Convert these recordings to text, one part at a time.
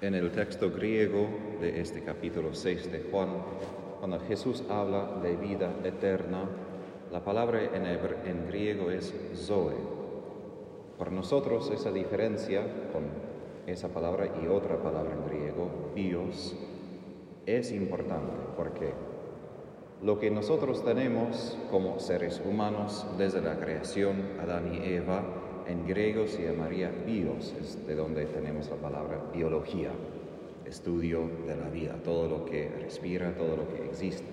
En el texto griego de este capítulo 6 de Juan, cuando Jesús habla de vida eterna, la palabra en, griego es zoe. Para nosotros esa diferencia con esa palabra y otra palabra en griego, bios, es importante porque lo que nosotros tenemos como seres humanos desde la creación, Adán y Eva, en griego se llamaría bios, es de donde tenemos la palabra biología, estudio de la vida, todo lo que respira, todo lo que existe.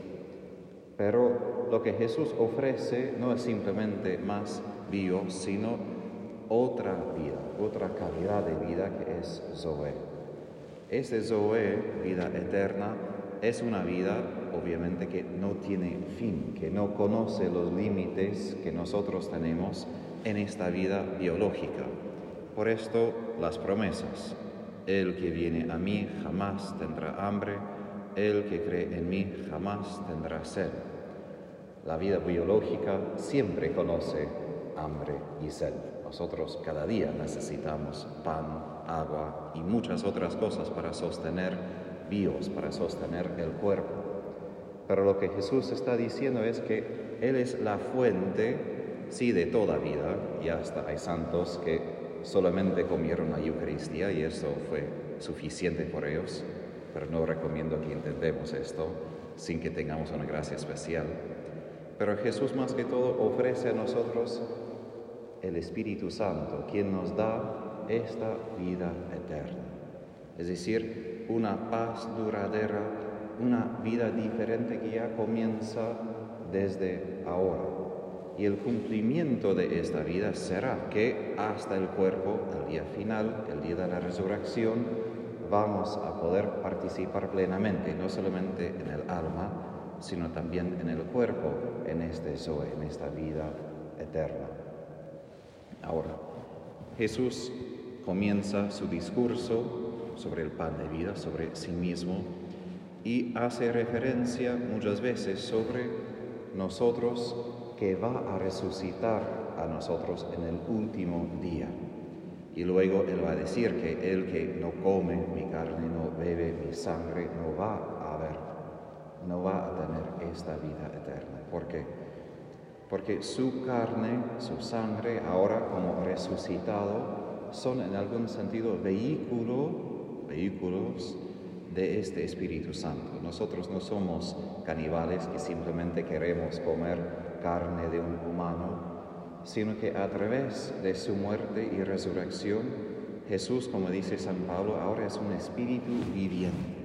Pero lo que Jesús ofrece no es simplemente más bio, sino otra vida, otra calidad de vida que es Zoe. Ese Zoe, vida eterna, es una vida obviamente que no tiene fin, que no conoce los límites que nosotros tenemos en esta vida biológica. Por esto las promesas. El que viene a mí jamás tendrá hambre, el que cree en mí jamás tendrá sed. La vida biológica siempre conoce hambre y sed. Nosotros cada día necesitamos pan, agua y muchas otras cosas para sostener bios, para sostener el cuerpo. Pero lo que Jesús está diciendo es que Él es la fuente sí de toda vida, y hasta hay santos que solamente comieron la Eucaristía y eso fue suficiente por ellos, pero no recomiendo que intentemos esto sin que tengamos una gracia especial. Pero Jesús más que todo ofrece a nosotros el Espíritu Santo, quien nos da esta vida eterna. Es decir, una paz duradera, una vida diferente que ya comienza desde ahora. Y el cumplimiento de esta vida será que hasta el cuerpo, el día final, el día de la resurrección, vamos a poder participar plenamente, no solamente en el alma, sino también en el cuerpo, en este Zoe, en esta vida eterna. Ahora, Jesús comienza su discurso sobre el pan de vida, sobre sí mismo, y hace referencia muchas veces sobre nosotros que va a resucitar a nosotros en el último día. Y luego Él va a decir que el que no come mi carne, no bebe mi sangre, no va a ver, no va a tener esta vida eterna. ¿Por qué? Porque su carne, su sangre, ahora como resucitado, son en algún sentido vehículo, vehículos de este Espíritu Santo. Nosotros no somos caníbales que simplemente queremos comer carne de un humano, sino que a través de su muerte y resurrección, Jesús, como dice San Pablo, ahora es un espíritu viviente.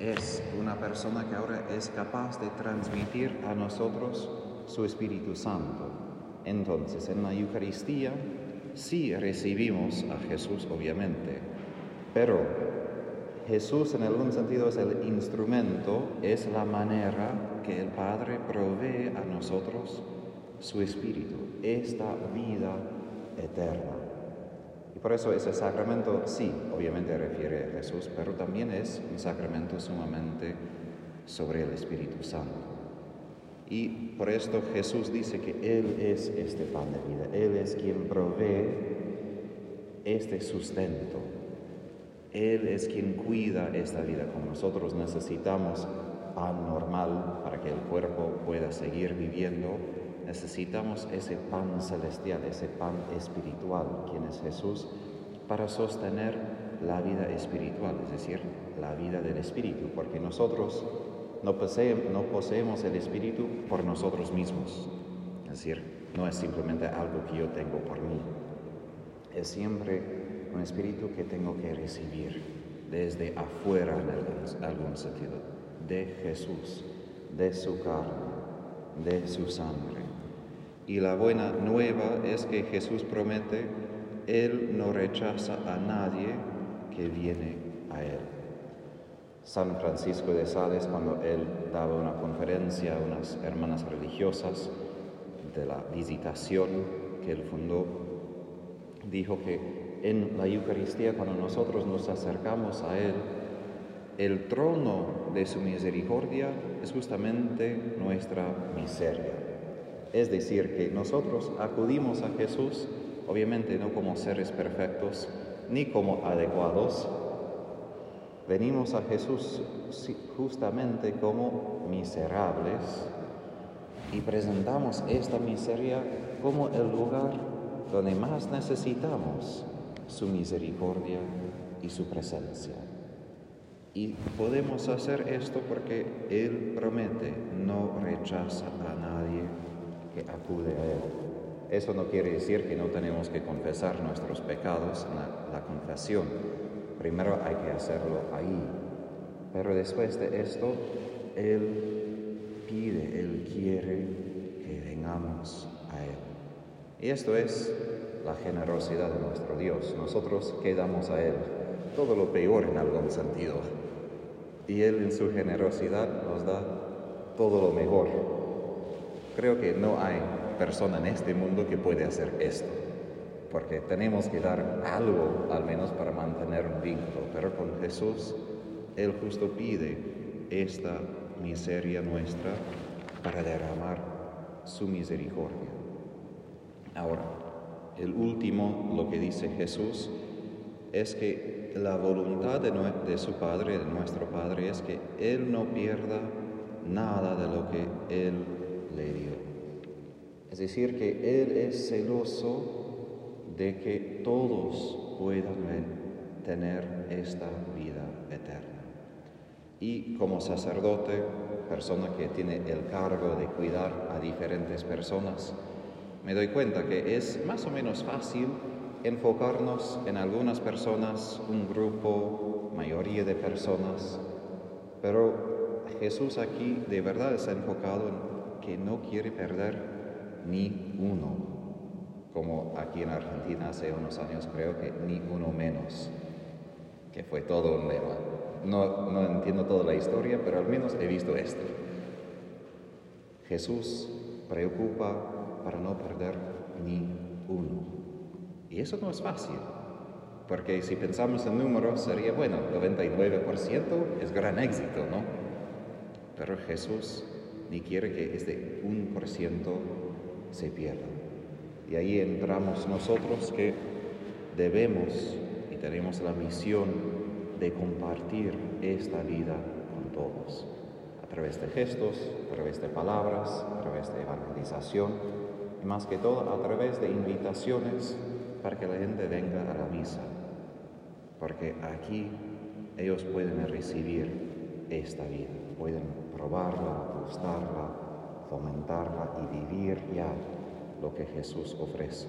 Es una persona que ahora es capaz de transmitir a nosotros su Espíritu Santo. Entonces, en la Eucaristía sí recibimos a Jesús, obviamente, pero Jesús en algún sentido es el instrumento, es la manera que el Padre provee a nosotros su Espíritu, esta vida eterna. Y por eso ese sacramento sí, obviamente refiere a Jesús, pero también es un sacramento sumamente sobre el Espíritu Santo. Y por esto Jesús dice que Él es este pan de vida, Él es quien provee este sustento él es quien cuida esta vida, como nosotros necesitamos pan normal para que el cuerpo pueda seguir viviendo, necesitamos ese pan celestial, ese pan espiritual, quien es Jesús, para sostener la vida espiritual, es decir, la vida del espíritu, porque nosotros no poseemos, no poseemos el espíritu por nosotros mismos, es decir, no es simplemente algo que yo tengo por mí, es siempre un espíritu que tengo que recibir desde afuera en algún sentido, de Jesús, de su carne, de su sangre. Y la buena nueva es que Jesús promete, Él no rechaza a nadie que viene a Él. San Francisco de Sales, cuando él daba una conferencia a unas hermanas religiosas de la visitación que él fundó, dijo que en la Eucaristía, cuando nosotros nos acercamos a Él, el trono de su misericordia es justamente nuestra miseria. Es decir, que nosotros acudimos a Jesús, obviamente no como seres perfectos, ni como adecuados, Venimos a Jesús justamente como miserables y presentamos esta miseria como el lugar donde más necesitamos su misericordia y su presencia. Y podemos hacer esto porque Él promete, no rechaza a nadie que acude a Él. Eso no quiere decir que no tenemos que confesar nuestros pecados en la, la confesión. Primero hay que hacerlo ahí. Pero después de esto, Él pide, Él quiere que vengamos a Él. Y esto es la generosidad de nuestro Dios. Nosotros quedamos a Él todo lo peor en algún sentido. Y Él en su generosidad nos da todo lo mejor. Creo que no hay persona en este mundo que puede hacer esto, porque tenemos que dar algo al menos para mantener un vínculo, pero con Jesús Él justo pide esta miseria nuestra para derramar su misericordia. Ahora, el último, lo que dice Jesús, es que la voluntad de, su Padre, de nuestro Padre, es que Él no pierda nada de lo que Él le dio. Es decir, que Él es celoso de que todos puedan tener esta vida eterna. Y como sacerdote, persona que tiene el cargo de cuidar a diferentes personas, me doy cuenta que es más o menos fácil enfocarnos en algunas personas, un grupo, mayoría de personas, pero Jesús aquí de verdad está enfocado en que no quiere perder ni uno, como aquí en Argentina hace unos años creo que ni uno menos, que fue todo un lema. No, no entiendo toda la historia, pero al menos he visto esto. Jesús preocupa para no perder ni uno. Y eso no es fácil, porque si pensamos en números sería, bueno, 99% es gran éxito, ¿no? Pero Jesús ni quiere que este 1% se pierda. Y ahí entramos nosotros que debemos y tenemos la misión de compartir esta vida con todos, a través de gestos, a través de palabras, a través de evangelización más que todo a través de invitaciones para que la gente venga a la misa, porque aquí ellos pueden recibir esta vida, pueden probarla, gustarla, fomentarla y vivir ya lo que Jesús ofrece.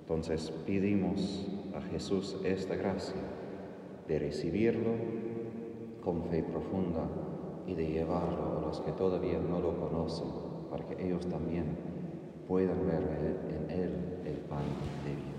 Entonces pedimos a Jesús esta gracia de recibirlo con fe profunda y de llevarlo a los que todavía no lo conocen, para que ellos también puedan ver en Él el pan de vida.